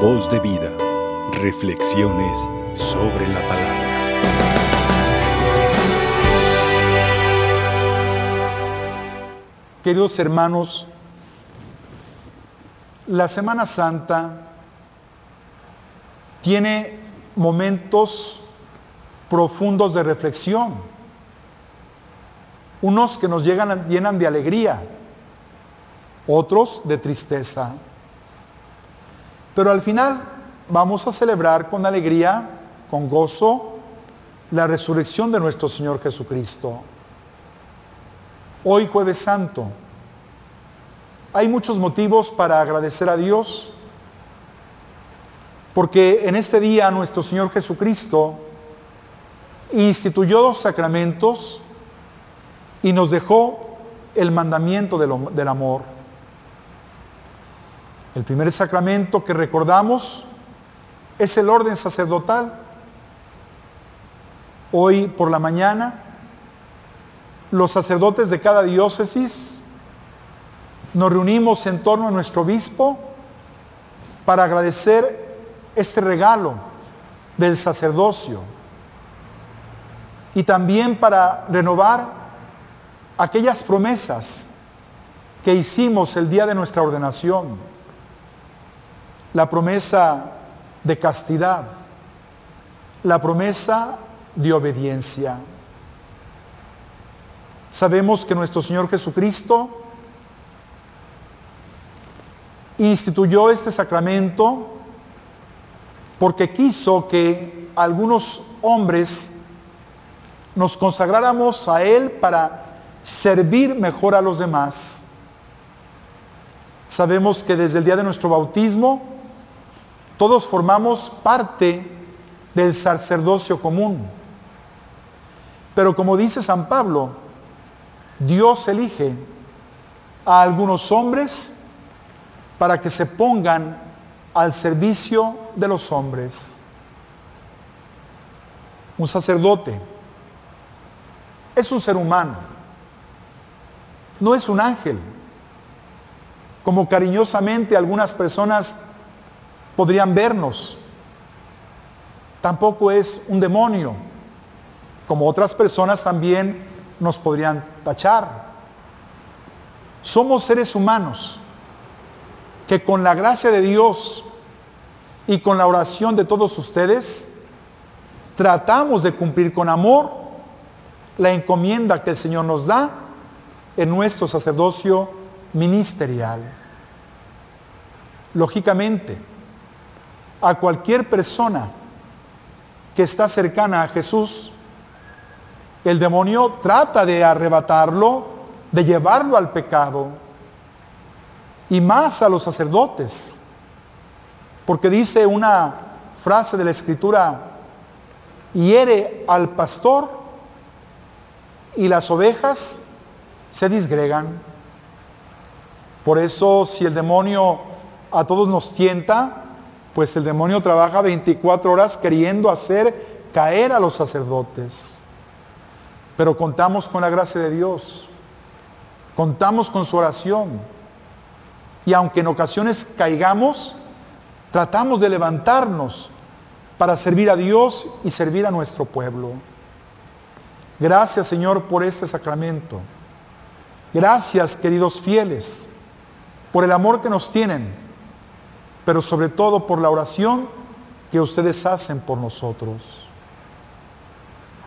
Voz de vida. Reflexiones sobre la palabra. Queridos hermanos, la Semana Santa tiene momentos profundos de reflexión, unos que nos llegan, llenan de alegría, otros de tristeza. Pero al final vamos a celebrar con alegría, con gozo, la resurrección de nuestro Señor Jesucristo. Hoy jueves santo, hay muchos motivos para agradecer a Dios, porque en este día nuestro Señor Jesucristo instituyó dos sacramentos y nos dejó el mandamiento del, del amor. El primer sacramento que recordamos es el orden sacerdotal. Hoy por la mañana, los sacerdotes de cada diócesis nos reunimos en torno a nuestro obispo para agradecer este regalo del sacerdocio y también para renovar aquellas promesas que hicimos el día de nuestra ordenación la promesa de castidad, la promesa de obediencia. Sabemos que nuestro Señor Jesucristo instituyó este sacramento porque quiso que algunos hombres nos consagráramos a Él para servir mejor a los demás. Sabemos que desde el día de nuestro bautismo todos formamos parte del sacerdocio común. Pero como dice San Pablo, Dios elige a algunos hombres para que se pongan al servicio de los hombres. Un sacerdote es un ser humano, no es un ángel, como cariñosamente algunas personas podrían vernos. Tampoco es un demonio, como otras personas también nos podrían tachar. Somos seres humanos que con la gracia de Dios y con la oración de todos ustedes, tratamos de cumplir con amor la encomienda que el Señor nos da en nuestro sacerdocio ministerial. Lógicamente, a cualquier persona que está cercana a Jesús, el demonio trata de arrebatarlo, de llevarlo al pecado, y más a los sacerdotes, porque dice una frase de la escritura, hiere al pastor y las ovejas se disgregan. Por eso si el demonio a todos nos tienta, pues el demonio trabaja 24 horas queriendo hacer caer a los sacerdotes. Pero contamos con la gracia de Dios, contamos con su oración. Y aunque en ocasiones caigamos, tratamos de levantarnos para servir a Dios y servir a nuestro pueblo. Gracias Señor por este sacramento. Gracias queridos fieles por el amor que nos tienen pero sobre todo por la oración que ustedes hacen por nosotros.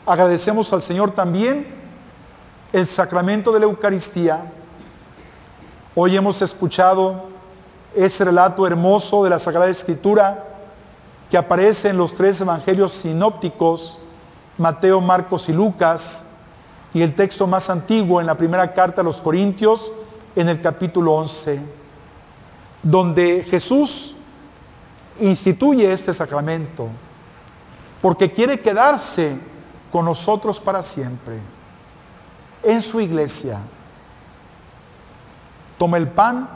Agradecemos al Señor también el sacramento de la Eucaristía. Hoy hemos escuchado ese relato hermoso de la Sagrada Escritura que aparece en los tres evangelios sinópticos, Mateo, Marcos y Lucas, y el texto más antiguo en la primera carta a los Corintios, en el capítulo 11 donde Jesús instituye este sacramento porque quiere quedarse con nosotros para siempre en su iglesia. Toma el pan,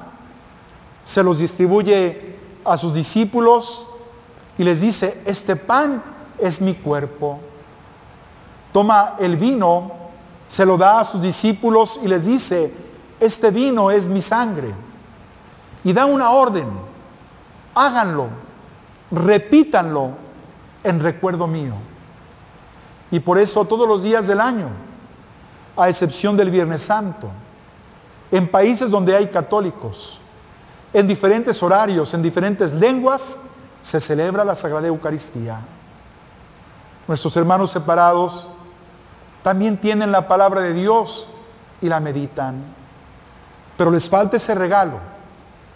se los distribuye a sus discípulos y les dice, este pan es mi cuerpo. Toma el vino, se lo da a sus discípulos y les dice, este vino es mi sangre y da una orden, háganlo repítanlo en recuerdo mío. Y por eso todos los días del año, a excepción del Viernes Santo, en países donde hay católicos, en diferentes horarios, en diferentes lenguas, se celebra la Sagrada Eucaristía. Nuestros hermanos separados también tienen la palabra de Dios y la meditan. Pero les falta ese regalo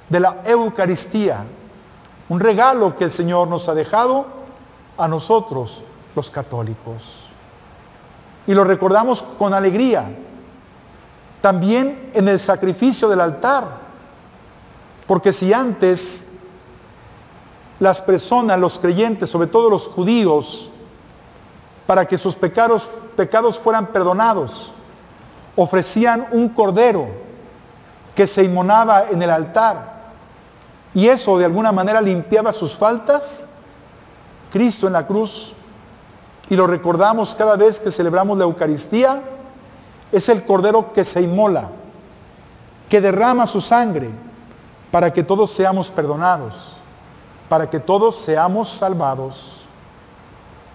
de la Eucaristía, un regalo que el Señor nos ha dejado a nosotros los católicos. Y lo recordamos con alegría, también en el sacrificio del altar, porque si antes las personas, los creyentes, sobre todo los judíos, para que sus pecados, pecados fueran perdonados, ofrecían un cordero que se inmonaba en el altar y eso de alguna manera limpiaba sus faltas, Cristo en la cruz, y lo recordamos cada vez que celebramos la Eucaristía, es el cordero que se inmola, que derrama su sangre para que todos seamos perdonados, para que todos seamos salvados.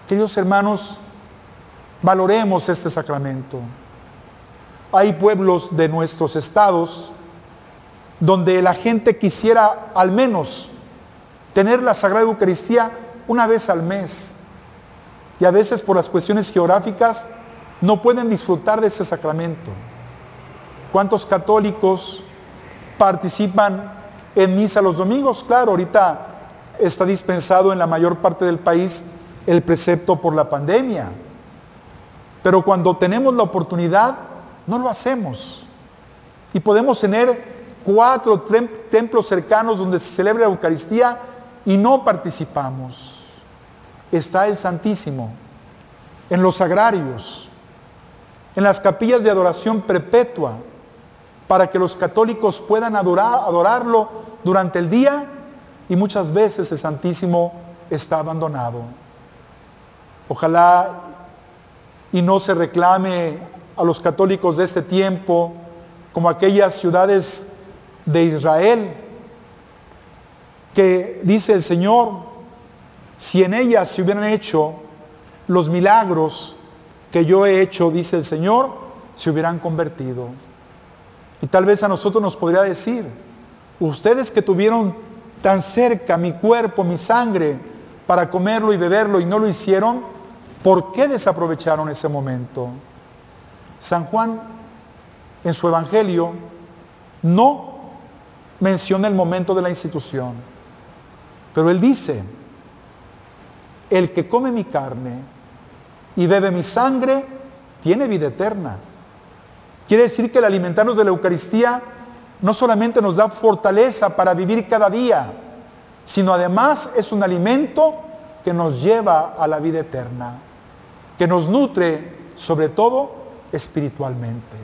Queridos hermanos, valoremos este sacramento. Hay pueblos de nuestros estados donde la gente quisiera al menos tener la Sagrada Eucaristía una vez al mes. Y a veces por las cuestiones geográficas no pueden disfrutar de ese sacramento. ¿Cuántos católicos participan en misa los domingos? Claro, ahorita está dispensado en la mayor parte del país el precepto por la pandemia. Pero cuando tenemos la oportunidad, no lo hacemos. Y podemos tener cuatro templos cercanos donde se celebra la Eucaristía y no participamos. Está el Santísimo, en los agrarios, en las capillas de adoración perpetua, para que los católicos puedan adorar, adorarlo durante el día y muchas veces el Santísimo está abandonado. Ojalá y no se reclame a los católicos de este tiempo como aquellas ciudades de Israel, que dice el Señor, si en ellas se hubieran hecho los milagros que yo he hecho, dice el Señor, se hubieran convertido. Y tal vez a nosotros nos podría decir, ustedes que tuvieron tan cerca mi cuerpo, mi sangre, para comerlo y beberlo y no lo hicieron, ¿por qué desaprovecharon ese momento? San Juan en su Evangelio no menciona el momento de la institución. Pero él dice, el que come mi carne y bebe mi sangre, tiene vida eterna. Quiere decir que el alimentarnos de la Eucaristía no solamente nos da fortaleza para vivir cada día, sino además es un alimento que nos lleva a la vida eterna, que nos nutre sobre todo espiritualmente.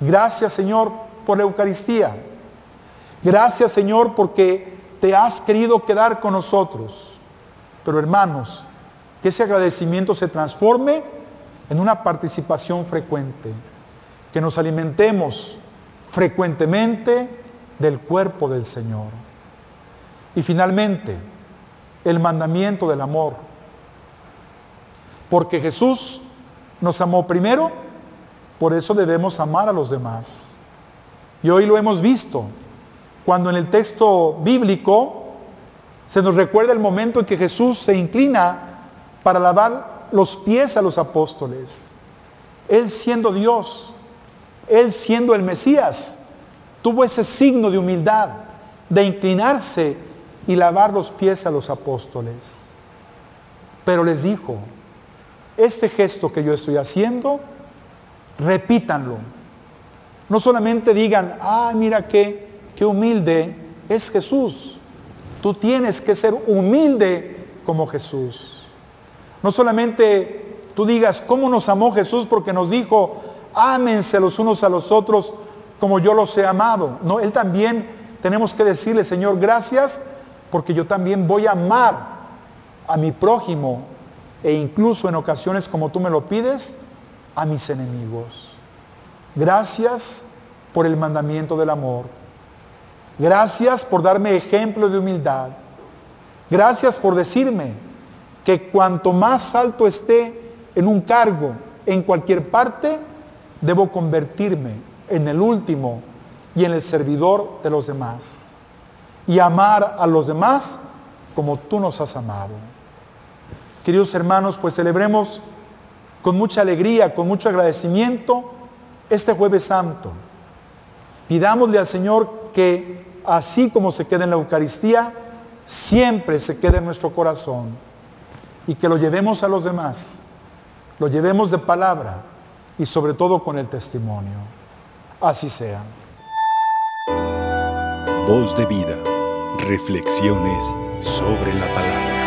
Gracias Señor por la Eucaristía. Gracias Señor porque te has querido quedar con nosotros. Pero hermanos, que ese agradecimiento se transforme en una participación frecuente, que nos alimentemos frecuentemente del cuerpo del Señor. Y finalmente, el mandamiento del amor. Porque Jesús nos amó primero, por eso debemos amar a los demás. Y hoy lo hemos visto cuando en el texto bíblico se nos recuerda el momento en que Jesús se inclina para lavar los pies a los apóstoles. Él siendo Dios, Él siendo el Mesías, tuvo ese signo de humildad, de inclinarse y lavar los pies a los apóstoles. Pero les dijo, este gesto que yo estoy haciendo, repítanlo. No solamente digan, ah, mira qué qué humilde es Jesús. Tú tienes que ser humilde como Jesús. No solamente tú digas cómo nos amó Jesús porque nos dijo, ámense los unos a los otros como yo los he amado. No, Él también tenemos que decirle, Señor, gracias porque yo también voy a amar a mi prójimo e incluso en ocasiones como tú me lo pides, a mis enemigos. Gracias por el mandamiento del amor. Gracias por darme ejemplo de humildad. Gracias por decirme que cuanto más alto esté en un cargo, en cualquier parte, debo convertirme en el último y en el servidor de los demás. Y amar a los demás como tú nos has amado. Queridos hermanos, pues celebremos con mucha alegría, con mucho agradecimiento este jueves santo. Pidámosle al Señor que así como se queda en la Eucaristía, siempre se quede en nuestro corazón y que lo llevemos a los demás, lo llevemos de palabra y sobre todo con el testimonio. Así sea. Voz de vida, reflexiones sobre la palabra.